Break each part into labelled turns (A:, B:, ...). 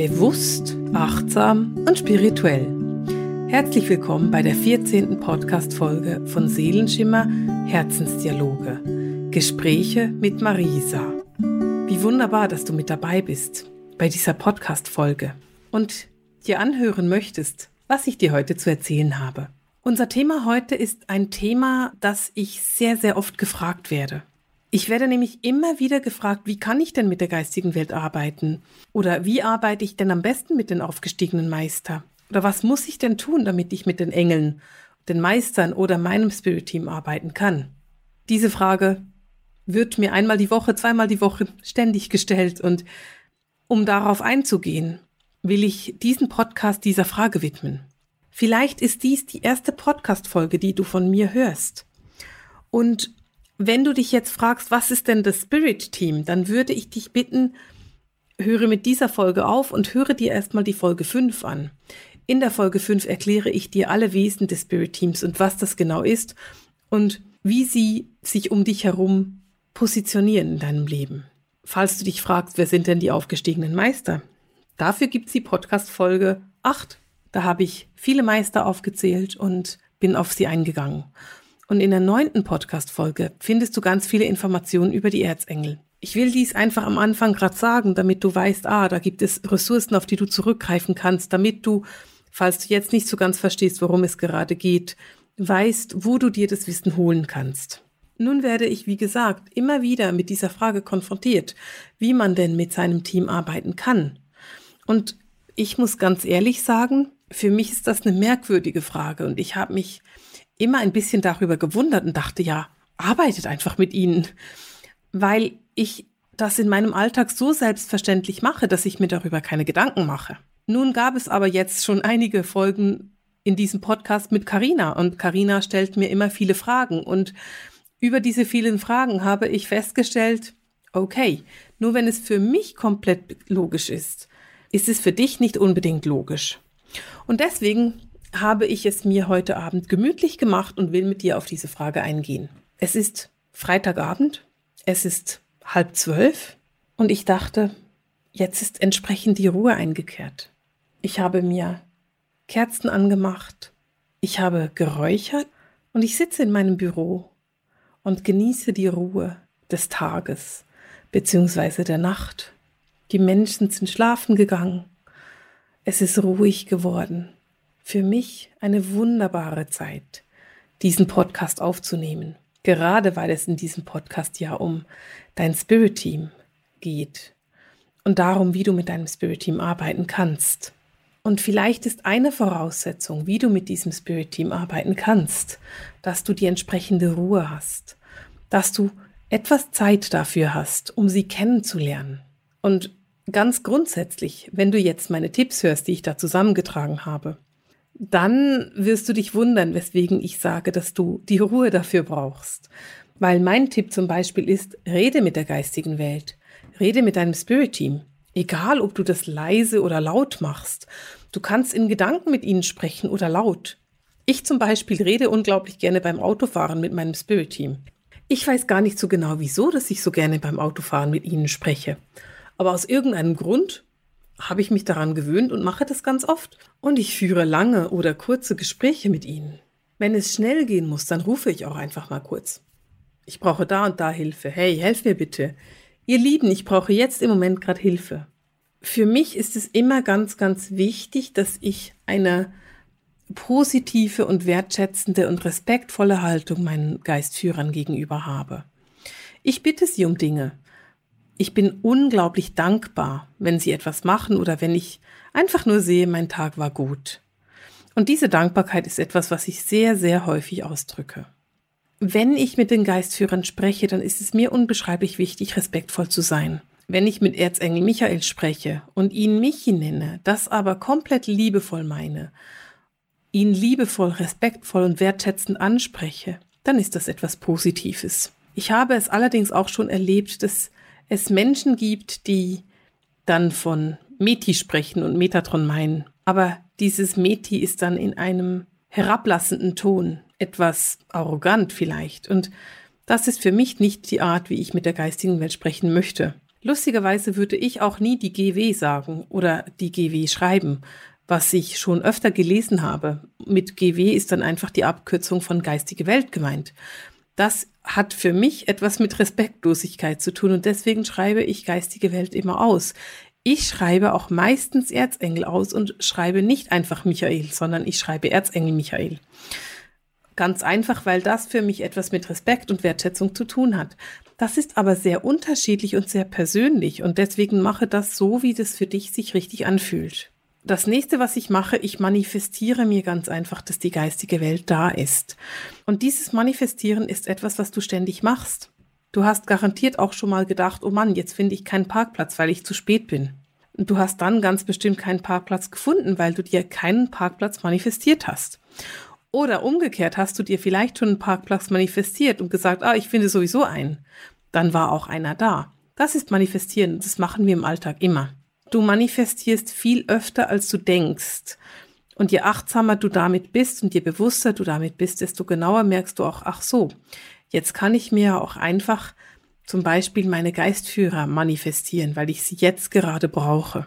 A: Bewusst, achtsam und spirituell. Herzlich willkommen bei der 14. Podcast-Folge von Seelenschimmer Herzensdialoge. Gespräche mit Marisa. Wie wunderbar, dass du mit dabei bist bei dieser Podcast-Folge und dir anhören möchtest, was ich dir heute zu erzählen habe. Unser Thema heute ist ein Thema, das ich sehr, sehr oft gefragt werde. Ich werde nämlich immer wieder gefragt, wie kann ich denn mit der geistigen Welt arbeiten? Oder wie arbeite ich denn am besten mit den aufgestiegenen Meister? Oder was muss ich denn tun, damit ich mit den Engeln, den Meistern oder meinem Spirit-Team arbeiten kann? Diese Frage wird mir einmal die Woche, zweimal die Woche ständig gestellt und um darauf einzugehen, will ich diesen Podcast dieser Frage widmen. Vielleicht ist dies die erste Podcast-Folge, die du von mir hörst. Und wenn du dich jetzt fragst, was ist denn das Spirit Team, dann würde ich dich bitten, höre mit dieser Folge auf und höre dir erstmal die Folge 5 an. In der Folge 5 erkläre ich dir alle Wesen des Spirit Teams und was das genau ist und wie sie sich um dich herum positionieren in deinem Leben. Falls du dich fragst, wer sind denn die aufgestiegenen Meister? Dafür gibt es die Podcast-Folge 8. Da habe ich viele Meister aufgezählt und bin auf sie eingegangen. Und in der neunten Podcast-Folge findest du ganz viele Informationen über die Erzengel. Ich will dies einfach am Anfang gerade sagen, damit du weißt, ah, da gibt es Ressourcen, auf die du zurückgreifen kannst, damit du, falls du jetzt nicht so ganz verstehst, worum es gerade geht, weißt, wo du dir das Wissen holen kannst. Nun werde ich, wie gesagt, immer wieder mit dieser Frage konfrontiert, wie man denn mit seinem Team arbeiten kann. Und ich muss ganz ehrlich sagen, für mich ist das eine merkwürdige Frage und ich habe mich immer ein bisschen darüber gewundert und dachte, ja, arbeitet einfach mit ihnen, weil ich das in meinem Alltag so selbstverständlich mache, dass ich mir darüber keine Gedanken mache. Nun gab es aber jetzt schon einige Folgen in diesem Podcast mit Karina und Karina stellt mir immer viele Fragen und über diese vielen Fragen habe ich festgestellt, okay, nur wenn es für mich komplett logisch ist, ist es für dich nicht unbedingt logisch. Und deswegen habe ich es mir heute Abend gemütlich gemacht und will mit dir auf diese Frage eingehen. Es ist Freitagabend, es ist halb zwölf und ich dachte, jetzt ist entsprechend die Ruhe eingekehrt. Ich habe mir Kerzen angemacht, ich habe geräuchert und ich sitze in meinem Büro und genieße die Ruhe des Tages bzw. der Nacht. Die Menschen sind schlafen gegangen. Es ist ruhig geworden für mich eine wunderbare Zeit, diesen Podcast aufzunehmen. Gerade weil es in diesem Podcast ja um dein Spirit Team geht und darum, wie du mit deinem Spirit Team arbeiten kannst. Und vielleicht ist eine Voraussetzung, wie du mit diesem Spirit Team arbeiten kannst, dass du die entsprechende Ruhe hast, dass du etwas Zeit dafür hast, um sie kennenzulernen. Und ganz grundsätzlich, wenn du jetzt meine Tipps hörst, die ich da zusammengetragen habe, dann wirst du dich wundern, weswegen ich sage, dass du die Ruhe dafür brauchst. Weil mein Tipp zum Beispiel ist, rede mit der geistigen Welt, rede mit deinem Spirit-Team. Egal, ob du das leise oder laut machst. Du kannst in Gedanken mit ihnen sprechen oder laut. Ich zum Beispiel rede unglaublich gerne beim Autofahren mit meinem Spirit-Team. Ich weiß gar nicht so genau wieso, dass ich so gerne beim Autofahren mit ihnen spreche. Aber aus irgendeinem Grund habe ich mich daran gewöhnt und mache das ganz oft. Und ich führe lange oder kurze Gespräche mit ihnen. Wenn es schnell gehen muss, dann rufe ich auch einfach mal kurz. Ich brauche da und da Hilfe. Hey, helf mir bitte. Ihr Lieben, ich brauche jetzt im Moment gerade Hilfe. Für mich ist es immer ganz, ganz wichtig, dass ich eine positive und wertschätzende und respektvolle Haltung meinen Geistführern gegenüber habe. Ich bitte sie um Dinge ich bin unglaublich dankbar, wenn sie etwas machen oder wenn ich einfach nur sehe, mein Tag war gut. Und diese Dankbarkeit ist etwas, was ich sehr, sehr häufig ausdrücke. Wenn ich mit den Geistführern spreche, dann ist es mir unbeschreiblich wichtig, respektvoll zu sein. Wenn ich mit Erzengel Michael spreche und ihn Michi nenne, das aber komplett liebevoll meine, ihn liebevoll, respektvoll und wertschätzend anspreche, dann ist das etwas Positives. Ich habe es allerdings auch schon erlebt, dass es Menschen gibt, die dann von Meti sprechen und Metatron meinen. Aber dieses Meti ist dann in einem herablassenden Ton, etwas arrogant vielleicht. Und das ist für mich nicht die Art, wie ich mit der geistigen Welt sprechen möchte. Lustigerweise würde ich auch nie die GW sagen oder die GW schreiben, was ich schon öfter gelesen habe. Mit GW ist dann einfach die Abkürzung von geistige Welt gemeint. Das hat für mich etwas mit Respektlosigkeit zu tun und deswegen schreibe ich geistige Welt immer aus. Ich schreibe auch meistens Erzengel aus und schreibe nicht einfach Michael, sondern ich schreibe Erzengel Michael. Ganz einfach, weil das für mich etwas mit Respekt und Wertschätzung zu tun hat. Das ist aber sehr unterschiedlich und sehr persönlich und deswegen mache das so, wie das für dich sich richtig anfühlt. Das nächste, was ich mache, ich manifestiere mir ganz einfach, dass die geistige Welt da ist. Und dieses Manifestieren ist etwas, was du ständig machst. Du hast garantiert auch schon mal gedacht, oh Mann, jetzt finde ich keinen Parkplatz, weil ich zu spät bin. Und du hast dann ganz bestimmt keinen Parkplatz gefunden, weil du dir keinen Parkplatz manifestiert hast. Oder umgekehrt hast du dir vielleicht schon einen Parkplatz manifestiert und gesagt, ah, ich finde sowieso einen. Dann war auch einer da. Das ist manifestieren. Das machen wir im Alltag immer. Du manifestierst viel öfter, als du denkst. Und je achtsamer du damit bist und je bewusster du damit bist, desto genauer merkst du auch, ach so, jetzt kann ich mir auch einfach zum Beispiel meine Geistführer manifestieren, weil ich sie jetzt gerade brauche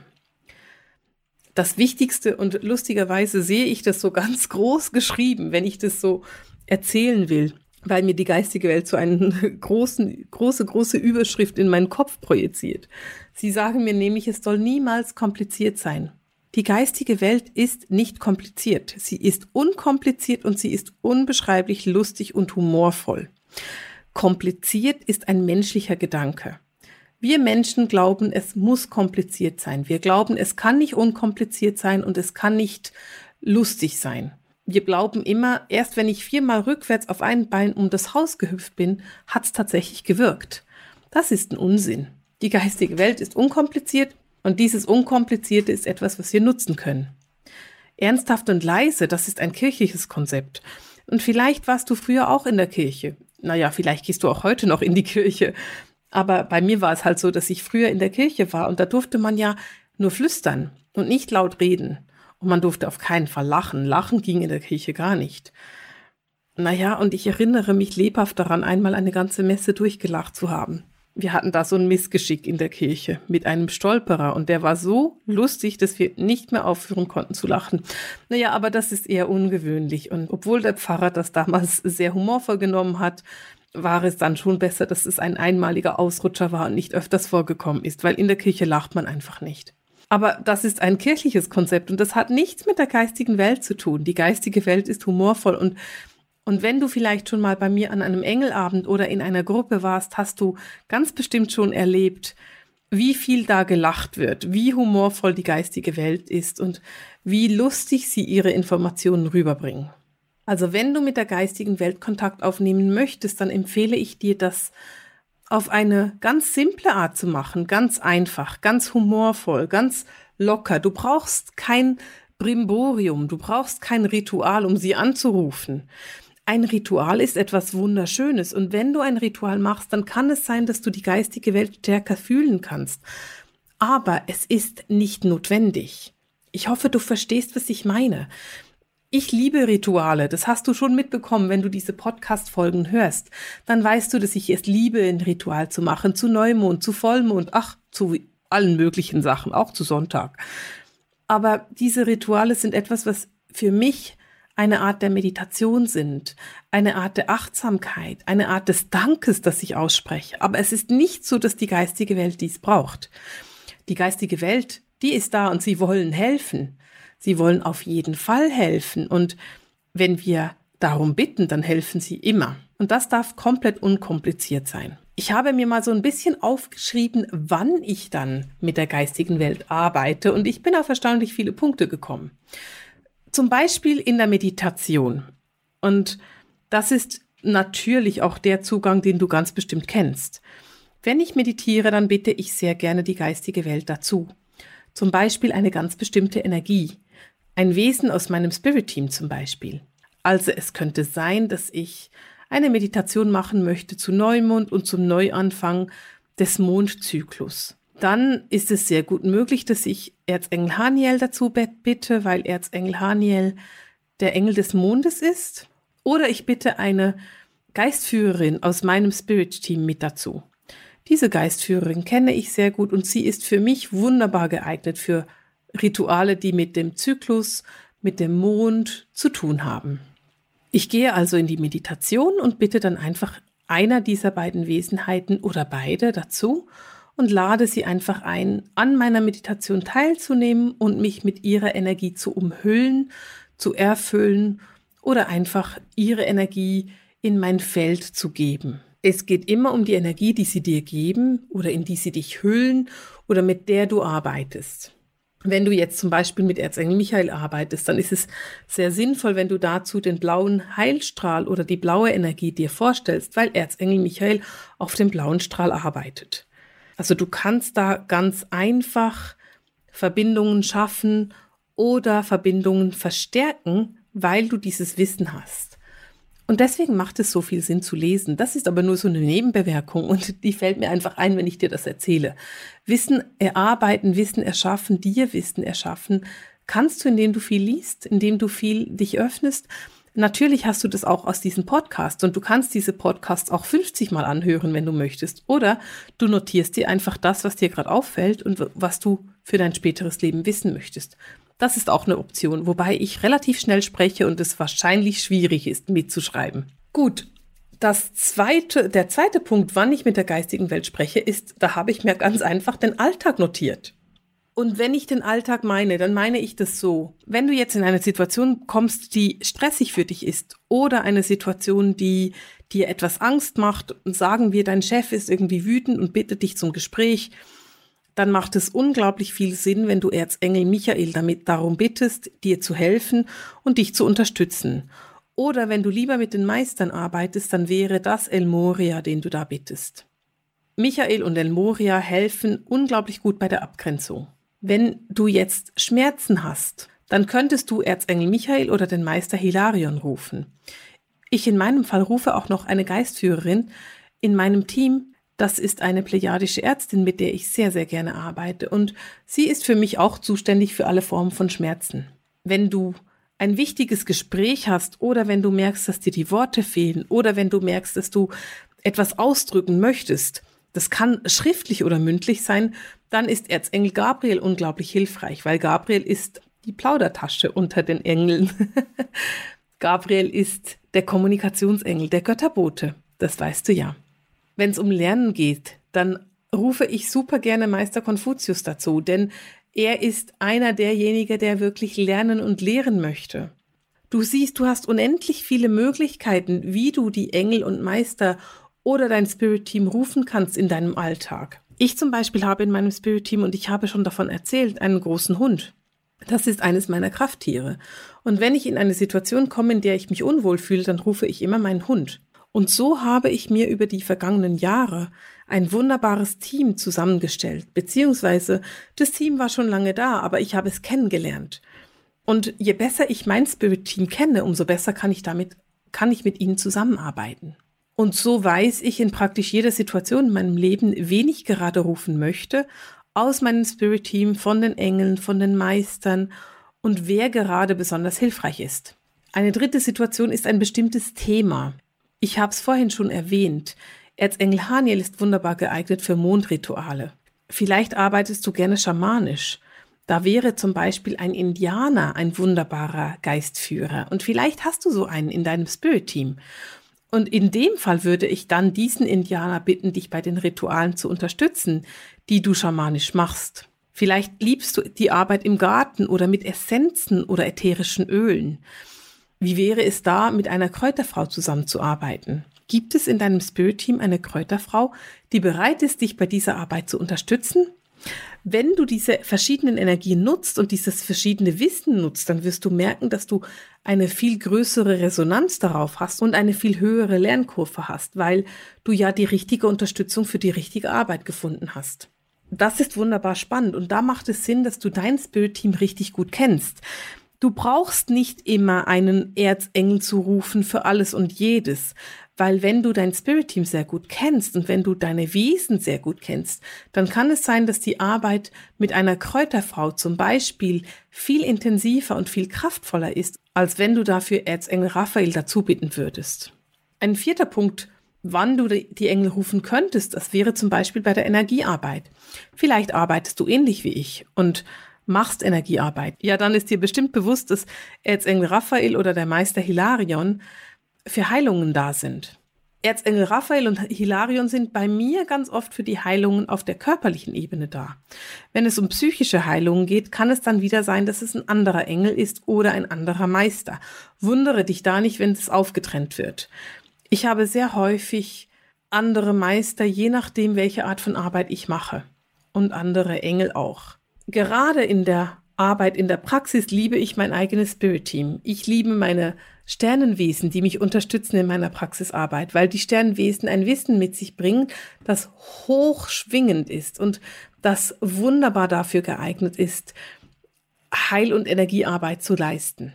A: das Wichtigste und lustigerweise sehe ich das so ganz groß geschrieben, wenn ich das so erzählen will, weil mir die geistige Welt so eine großen, große, große Überschrift in meinen Kopf projiziert. Sie sagen mir nämlich, es soll niemals kompliziert sein. Die geistige Welt ist nicht kompliziert. Sie ist unkompliziert und sie ist unbeschreiblich lustig und humorvoll. Kompliziert ist ein menschlicher Gedanke. Wir Menschen glauben, es muss kompliziert sein. Wir glauben, es kann nicht unkompliziert sein und es kann nicht lustig sein. Wir glauben immer, erst wenn ich viermal rückwärts auf ein Bein um das Haus gehüpft bin, hat es tatsächlich gewirkt. Das ist ein Unsinn. Die geistige Welt ist unkompliziert und dieses Unkomplizierte ist etwas, was wir nutzen können. Ernsthaft und leise, das ist ein kirchliches Konzept. Und vielleicht warst du früher auch in der Kirche. Naja, vielleicht gehst du auch heute noch in die Kirche. Aber bei mir war es halt so, dass ich früher in der Kirche war und da durfte man ja nur flüstern und nicht laut reden. Und man durfte auf keinen Fall lachen. Lachen ging in der Kirche gar nicht. Naja, und ich erinnere mich lebhaft daran, einmal eine ganze Messe durchgelacht zu haben. Wir hatten da so ein Missgeschick in der Kirche mit einem Stolperer und der war so lustig, dass wir nicht mehr aufhören konnten zu lachen. Naja, aber das ist eher ungewöhnlich und obwohl der Pfarrer das damals sehr humorvoll genommen hat, war es dann schon besser, dass es ein einmaliger Ausrutscher war und nicht öfters vorgekommen ist, weil in der Kirche lacht man einfach nicht. Aber das ist ein kirchliches Konzept und das hat nichts mit der geistigen Welt zu tun. Die geistige Welt ist humorvoll und und wenn du vielleicht schon mal bei mir an einem Engelabend oder in einer Gruppe warst, hast du ganz bestimmt schon erlebt, wie viel da gelacht wird, wie humorvoll die geistige Welt ist und wie lustig sie ihre Informationen rüberbringen. Also wenn du mit der geistigen Welt Kontakt aufnehmen möchtest, dann empfehle ich dir, das auf eine ganz simple Art zu machen, ganz einfach, ganz humorvoll, ganz locker. Du brauchst kein Brimborium, du brauchst kein Ritual, um sie anzurufen. Ein Ritual ist etwas Wunderschönes und wenn du ein Ritual machst, dann kann es sein, dass du die geistige Welt stärker fühlen kannst. Aber es ist nicht notwendig. Ich hoffe, du verstehst, was ich meine. Ich liebe Rituale. Das hast du schon mitbekommen, wenn du diese Podcast-Folgen hörst. Dann weißt du, dass ich es liebe, ein Ritual zu machen, zu Neumond, zu Vollmond, ach, zu allen möglichen Sachen, auch zu Sonntag. Aber diese Rituale sind etwas, was für mich eine Art der Meditation sind, eine Art der Achtsamkeit, eine Art des Dankes, das ich ausspreche. Aber es ist nicht so, dass die geistige Welt dies braucht. Die geistige Welt, die ist da und sie wollen helfen. Sie wollen auf jeden Fall helfen. Und wenn wir darum bitten, dann helfen sie immer. Und das darf komplett unkompliziert sein. Ich habe mir mal so ein bisschen aufgeschrieben, wann ich dann mit der geistigen Welt arbeite und ich bin auf erstaunlich viele Punkte gekommen. Zum Beispiel in der Meditation. Und das ist natürlich auch der Zugang, den du ganz bestimmt kennst. Wenn ich meditiere, dann bitte ich sehr gerne die geistige Welt dazu. Zum Beispiel eine ganz bestimmte Energie. Ein Wesen aus meinem Spirit-Team zum Beispiel. Also es könnte sein, dass ich eine Meditation machen möchte zu Neumond und zum Neuanfang des Mondzyklus. Dann ist es sehr gut möglich, dass ich Erzengel Haniel dazu bitte, weil Erzengel Haniel der Engel des Mondes ist. Oder ich bitte eine Geistführerin aus meinem Spirit-Team mit dazu. Diese Geistführerin kenne ich sehr gut und sie ist für mich wunderbar geeignet für Rituale, die mit dem Zyklus, mit dem Mond zu tun haben. Ich gehe also in die Meditation und bitte dann einfach einer dieser beiden Wesenheiten oder beide dazu und lade sie einfach ein, an meiner Meditation teilzunehmen und mich mit ihrer Energie zu umhüllen, zu erfüllen oder einfach ihre Energie in mein Feld zu geben. Es geht immer um die Energie, die sie dir geben oder in die sie dich hüllen oder mit der du arbeitest. Wenn du jetzt zum Beispiel mit Erzengel Michael arbeitest, dann ist es sehr sinnvoll, wenn du dazu den blauen Heilstrahl oder die blaue Energie dir vorstellst, weil Erzengel Michael auf dem blauen Strahl arbeitet. Also du kannst da ganz einfach Verbindungen schaffen oder Verbindungen verstärken, weil du dieses Wissen hast. Und deswegen macht es so viel Sinn zu lesen. Das ist aber nur so eine Nebenbewerkung und die fällt mir einfach ein, wenn ich dir das erzähle. Wissen erarbeiten, Wissen erschaffen, dir Wissen erschaffen, kannst du, indem du viel liest, indem du viel dich öffnest. Natürlich hast du das auch aus diesem Podcast und du kannst diese Podcasts auch 50 Mal anhören, wenn du möchtest. Oder du notierst dir einfach das, was dir gerade auffällt und was du für dein späteres Leben wissen möchtest. Das ist auch eine Option, wobei ich relativ schnell spreche und es wahrscheinlich schwierig ist, mitzuschreiben. Gut. Das zweite, der zweite Punkt, wann ich mit der geistigen Welt spreche, ist, da habe ich mir ganz einfach den Alltag notiert. Und wenn ich den Alltag meine, dann meine ich das so. Wenn du jetzt in eine Situation kommst, die stressig für dich ist oder eine Situation, die dir etwas Angst macht und sagen wir, dein Chef ist irgendwie wütend und bittet dich zum Gespräch, dann macht es unglaublich viel Sinn, wenn du Erzengel Michael damit darum bittest, dir zu helfen und dich zu unterstützen. Oder wenn du lieber mit den Meistern arbeitest, dann wäre das El Moria, den du da bittest. Michael und El Moria helfen unglaublich gut bei der Abgrenzung. Wenn du jetzt Schmerzen hast, dann könntest du Erzengel Michael oder den Meister Hilarion rufen. Ich in meinem Fall rufe auch noch eine Geistführerin in meinem Team, das ist eine plejadische Ärztin, mit der ich sehr, sehr gerne arbeite. Und sie ist für mich auch zuständig für alle Formen von Schmerzen. Wenn du ein wichtiges Gespräch hast oder wenn du merkst, dass dir die Worte fehlen oder wenn du merkst, dass du etwas ausdrücken möchtest, das kann schriftlich oder mündlich sein, dann ist Erzengel Gabriel unglaublich hilfreich, weil Gabriel ist die Plaudertasche unter den Engeln. Gabriel ist der Kommunikationsengel, der Götterbote. Das weißt du ja. Wenn es um Lernen geht, dann rufe ich super gerne Meister Konfuzius dazu, denn er ist einer derjenigen, der wirklich lernen und lehren möchte. Du siehst, du hast unendlich viele Möglichkeiten, wie du die Engel und Meister oder dein Spirit-Team rufen kannst in deinem Alltag. Ich zum Beispiel habe in meinem Spirit-Team, und ich habe schon davon erzählt, einen großen Hund. Das ist eines meiner Krafttiere. Und wenn ich in eine Situation komme, in der ich mich unwohl fühle, dann rufe ich immer meinen Hund. Und so habe ich mir über die vergangenen Jahre ein wunderbares Team zusammengestellt, beziehungsweise das Team war schon lange da, aber ich habe es kennengelernt. Und je besser ich mein Spirit-Team kenne, umso besser kann ich damit, kann ich mit ihnen zusammenarbeiten. Und so weiß ich in praktisch jeder Situation in meinem Leben, wen ich gerade rufen möchte, aus meinem Spirit-Team, von den Engeln, von den Meistern und wer gerade besonders hilfreich ist. Eine dritte Situation ist ein bestimmtes Thema. Ich habe es vorhin schon erwähnt. Erzengel Haniel ist wunderbar geeignet für Mondrituale. Vielleicht arbeitest du gerne schamanisch. Da wäre zum Beispiel ein Indianer ein wunderbarer Geistführer. Und vielleicht hast du so einen in deinem Spirit-Team. Und in dem Fall würde ich dann diesen Indianer bitten, dich bei den Ritualen zu unterstützen, die du schamanisch machst. Vielleicht liebst du die Arbeit im Garten oder mit Essenzen oder ätherischen Ölen. Wie wäre es da, mit einer Kräuterfrau zusammenzuarbeiten? Gibt es in deinem Spirit-Team eine Kräuterfrau, die bereit ist, dich bei dieser Arbeit zu unterstützen? Wenn du diese verschiedenen Energien nutzt und dieses verschiedene Wissen nutzt, dann wirst du merken, dass du eine viel größere Resonanz darauf hast und eine viel höhere Lernkurve hast, weil du ja die richtige Unterstützung für die richtige Arbeit gefunden hast. Das ist wunderbar spannend und da macht es Sinn, dass du dein Spirit-Team richtig gut kennst. Du brauchst nicht immer einen Erzengel zu rufen für alles und jedes, weil wenn du dein Spirit Team sehr gut kennst und wenn du deine Wesen sehr gut kennst, dann kann es sein, dass die Arbeit mit einer Kräuterfrau zum Beispiel viel intensiver und viel kraftvoller ist, als wenn du dafür Erzengel Raphael dazu bitten würdest. Ein vierter Punkt, wann du die Engel rufen könntest, das wäre zum Beispiel bei der Energiearbeit. Vielleicht arbeitest du ähnlich wie ich und machst Energiearbeit. Ja, dann ist dir bestimmt bewusst, dass Erzengel Raphael oder der Meister Hilarion für Heilungen da sind. Erzengel Raphael und Hilarion sind bei mir ganz oft für die Heilungen auf der körperlichen Ebene da. Wenn es um psychische Heilungen geht, kann es dann wieder sein, dass es ein anderer Engel ist oder ein anderer Meister. Wundere dich da nicht, wenn es aufgetrennt wird. Ich habe sehr häufig andere Meister, je nachdem, welche Art von Arbeit ich mache. Und andere Engel auch. Gerade in der Arbeit in der Praxis liebe ich mein eigenes Spirit Team. Ich liebe meine Sternenwesen, die mich unterstützen in meiner Praxisarbeit, weil die Sternenwesen ein Wissen mit sich bringen, das hochschwingend ist und das wunderbar dafür geeignet ist, Heil- und Energiearbeit zu leisten.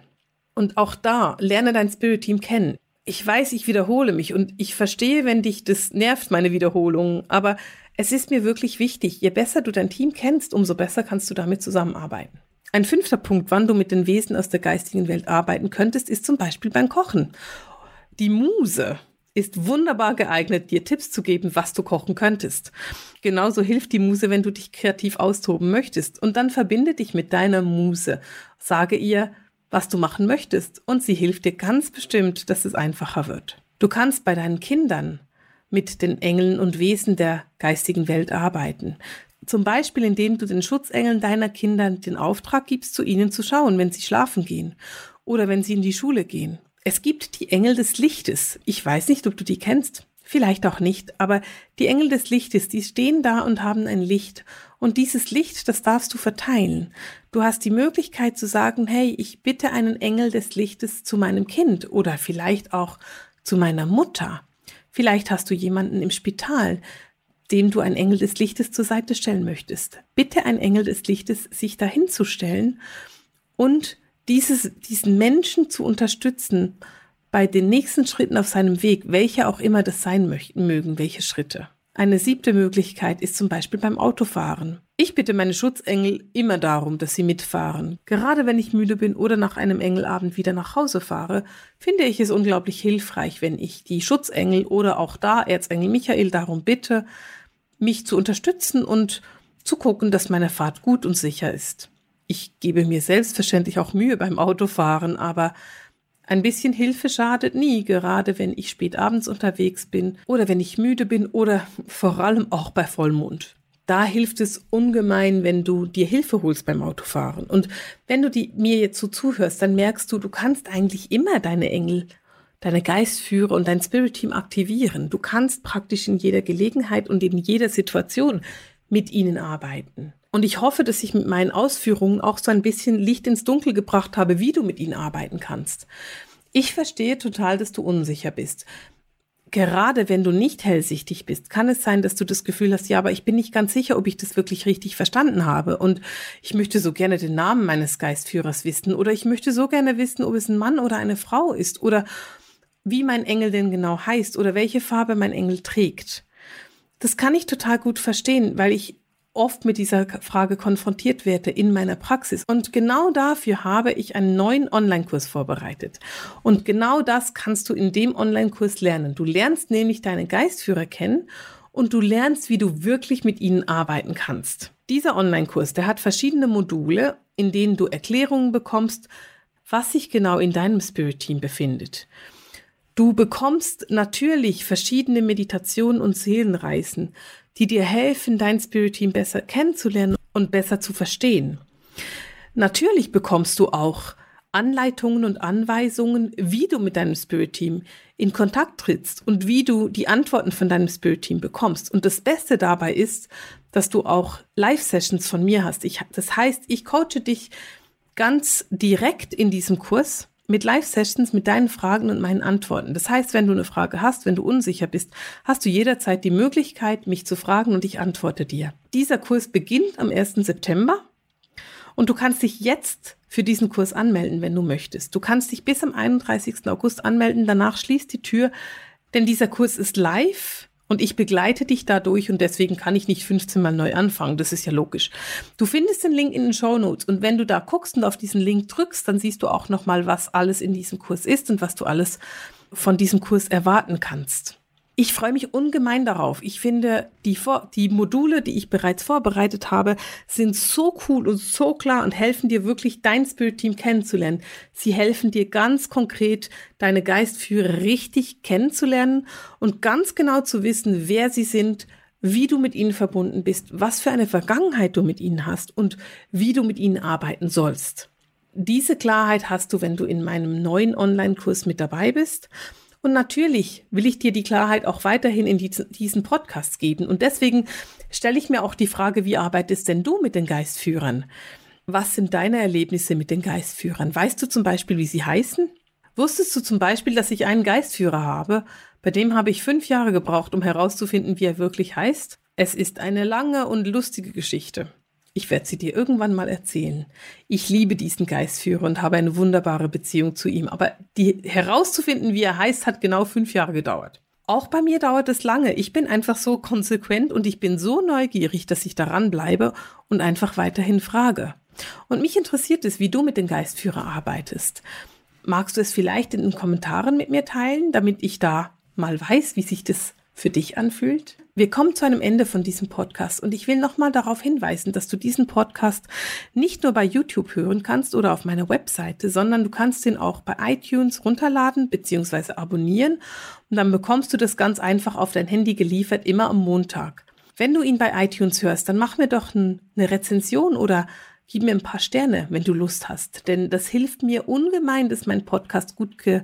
A: Und auch da lerne dein Spirit Team kennen. Ich weiß, ich wiederhole mich und ich verstehe, wenn dich das nervt, meine Wiederholungen, aber es ist mir wirklich wichtig. Je besser du dein Team kennst, umso besser kannst du damit zusammenarbeiten. Ein fünfter Punkt, wann du mit den Wesen aus der geistigen Welt arbeiten könntest, ist zum Beispiel beim Kochen. Die Muse ist wunderbar geeignet, dir Tipps zu geben, was du kochen könntest. Genauso hilft die Muse, wenn du dich kreativ austoben möchtest. Und dann verbinde dich mit deiner Muse. Sage ihr, was du machen möchtest. Und sie hilft dir ganz bestimmt, dass es einfacher wird. Du kannst bei deinen Kindern mit den Engeln und Wesen der geistigen Welt arbeiten. Zum Beispiel, indem du den Schutzengeln deiner Kinder den Auftrag gibst, zu ihnen zu schauen, wenn sie schlafen gehen oder wenn sie in die Schule gehen. Es gibt die Engel des Lichtes. Ich weiß nicht, ob du die kennst. Vielleicht auch nicht, aber die Engel des Lichtes, die stehen da und haben ein Licht. Und dieses Licht, das darfst du verteilen. Du hast die Möglichkeit zu sagen, hey, ich bitte einen Engel des Lichtes zu meinem Kind oder vielleicht auch zu meiner Mutter. Vielleicht hast du jemanden im Spital, dem du ein Engel des Lichtes zur Seite stellen möchtest. Bitte ein Engel des Lichtes, sich dahin zu stellen und dieses, diesen Menschen zu unterstützen bei den nächsten Schritten auf seinem Weg, welche auch immer das sein mögen, welche Schritte. Eine siebte Möglichkeit ist zum Beispiel beim Autofahren. Ich bitte meine Schutzengel immer darum, dass sie mitfahren. Gerade wenn ich müde bin oder nach einem Engelabend wieder nach Hause fahre, finde ich es unglaublich hilfreich, wenn ich die Schutzengel oder auch da Erzengel Michael darum bitte, mich zu unterstützen und zu gucken, dass meine Fahrt gut und sicher ist. Ich gebe mir selbstverständlich auch Mühe beim Autofahren, aber ein bisschen Hilfe schadet nie, gerade wenn ich spät abends unterwegs bin oder wenn ich müde bin oder vor allem auch bei Vollmond. Da hilft es ungemein, wenn du dir Hilfe holst beim Autofahren. Und wenn du die, mir jetzt so zuhörst, dann merkst du, du kannst eigentlich immer deine Engel deine Geistführer und dein Spirit Team aktivieren. Du kannst praktisch in jeder Gelegenheit und in jeder Situation mit ihnen arbeiten. Und ich hoffe, dass ich mit meinen Ausführungen auch so ein bisschen Licht ins Dunkel gebracht habe, wie du mit ihnen arbeiten kannst. Ich verstehe total, dass du unsicher bist. Gerade wenn du nicht hellsichtig bist, kann es sein, dass du das Gefühl hast, ja, aber ich bin nicht ganz sicher, ob ich das wirklich richtig verstanden habe. Und ich möchte so gerne den Namen meines Geistführers wissen. Oder ich möchte so gerne wissen, ob es ein Mann oder eine Frau ist. Oder wie mein Engel denn genau heißt oder welche Farbe mein Engel trägt. Das kann ich total gut verstehen, weil ich oft mit dieser Frage konfrontiert werde in meiner Praxis. Und genau dafür habe ich einen neuen Online-Kurs vorbereitet. Und genau das kannst du in dem Online-Kurs lernen. Du lernst nämlich deine Geistführer kennen und du lernst, wie du wirklich mit ihnen arbeiten kannst. Dieser Online-Kurs, der hat verschiedene Module, in denen du Erklärungen bekommst, was sich genau in deinem Spirit-Team befindet. Du bekommst natürlich verschiedene Meditationen und Seelenreisen, die dir helfen, dein Spirit Team besser kennenzulernen und besser zu verstehen. Natürlich bekommst du auch Anleitungen und Anweisungen, wie du mit deinem Spirit Team in Kontakt trittst und wie du die Antworten von deinem Spirit Team bekommst. Und das Beste dabei ist, dass du auch Live-Sessions von mir hast. Ich, das heißt, ich coache dich ganz direkt in diesem Kurs mit Live-Sessions mit deinen Fragen und meinen Antworten. Das heißt, wenn du eine Frage hast, wenn du unsicher bist, hast du jederzeit die Möglichkeit, mich zu fragen und ich antworte dir. Dieser Kurs beginnt am 1. September und du kannst dich jetzt für diesen Kurs anmelden, wenn du möchtest. Du kannst dich bis am 31. August anmelden, danach schließt die Tür, denn dieser Kurs ist live und ich begleite dich dadurch und deswegen kann ich nicht 15 Mal neu anfangen. Das ist ja logisch. Du findest den Link in den Show Notes und wenn du da guckst und auf diesen Link drückst, dann siehst du auch nochmal, was alles in diesem Kurs ist und was du alles von diesem Kurs erwarten kannst. Ich freue mich ungemein darauf. Ich finde, die, Vor die Module, die ich bereits vorbereitet habe, sind so cool und so klar und helfen dir wirklich, dein Spirit-Team kennenzulernen. Sie helfen dir ganz konkret, deine Geistführer richtig kennenzulernen und ganz genau zu wissen, wer sie sind, wie du mit ihnen verbunden bist, was für eine Vergangenheit du mit ihnen hast und wie du mit ihnen arbeiten sollst. Diese Klarheit hast du, wenn du in meinem neuen Online-Kurs mit dabei bist. Und natürlich will ich dir die Klarheit auch weiterhin in diesen Podcast geben. Und deswegen stelle ich mir auch die Frage, wie arbeitest denn du mit den Geistführern? Was sind deine Erlebnisse mit den Geistführern? Weißt du zum Beispiel, wie sie heißen? Wusstest du zum Beispiel, dass ich einen Geistführer habe? Bei dem habe ich fünf Jahre gebraucht, um herauszufinden, wie er wirklich heißt. Es ist eine lange und lustige Geschichte. Ich werde sie dir irgendwann mal erzählen. Ich liebe diesen Geistführer und habe eine wunderbare Beziehung zu ihm. Aber die herauszufinden, wie er heißt, hat genau fünf Jahre gedauert. Auch bei mir dauert es lange. Ich bin einfach so konsequent und ich bin so neugierig, dass ich daran bleibe und einfach weiterhin frage. Und mich interessiert es, wie du mit den Geistführer arbeitest. Magst du es vielleicht in den Kommentaren mit mir teilen, damit ich da mal weiß, wie sich das für dich anfühlt? Wir kommen zu einem Ende von diesem Podcast und ich will nochmal darauf hinweisen, dass du diesen Podcast nicht nur bei YouTube hören kannst oder auf meiner Webseite, sondern du kannst ihn auch bei iTunes runterladen bzw. abonnieren und dann bekommst du das ganz einfach auf dein Handy geliefert, immer am Montag. Wenn du ihn bei iTunes hörst, dann mach mir doch eine Rezension oder gib mir ein paar Sterne, wenn du Lust hast, denn das hilft mir ungemein, dass mein Podcast gut ge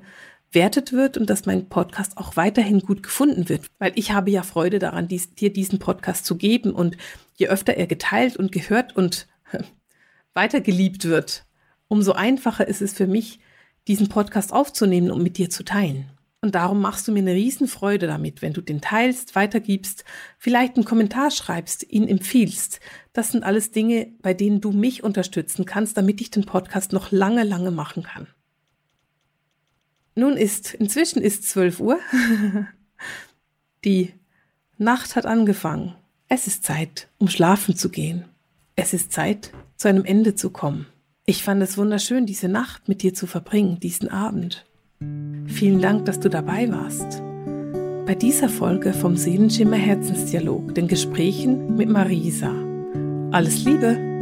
A: bewertet wird und dass mein Podcast auch weiterhin gut gefunden wird. Weil ich habe ja Freude daran, dies, dir diesen Podcast zu geben. Und je öfter er geteilt und gehört und weitergeliebt wird, umso einfacher ist es für mich, diesen Podcast aufzunehmen und mit dir zu teilen. Und darum machst du mir eine Riesenfreude damit, wenn du den teilst, weitergibst, vielleicht einen Kommentar schreibst, ihn empfiehlst. Das sind alles Dinge, bei denen du mich unterstützen kannst, damit ich den Podcast noch lange, lange machen kann. Nun ist, inzwischen ist 12 Uhr. Die Nacht hat angefangen. Es ist Zeit, um schlafen zu gehen. Es ist Zeit, zu einem Ende zu kommen. Ich fand es wunderschön, diese Nacht mit dir zu verbringen, diesen Abend. Vielen Dank, dass du dabei warst. Bei dieser Folge vom Seelenschimmer Herzensdialog, den Gesprächen mit Marisa. Alles Liebe!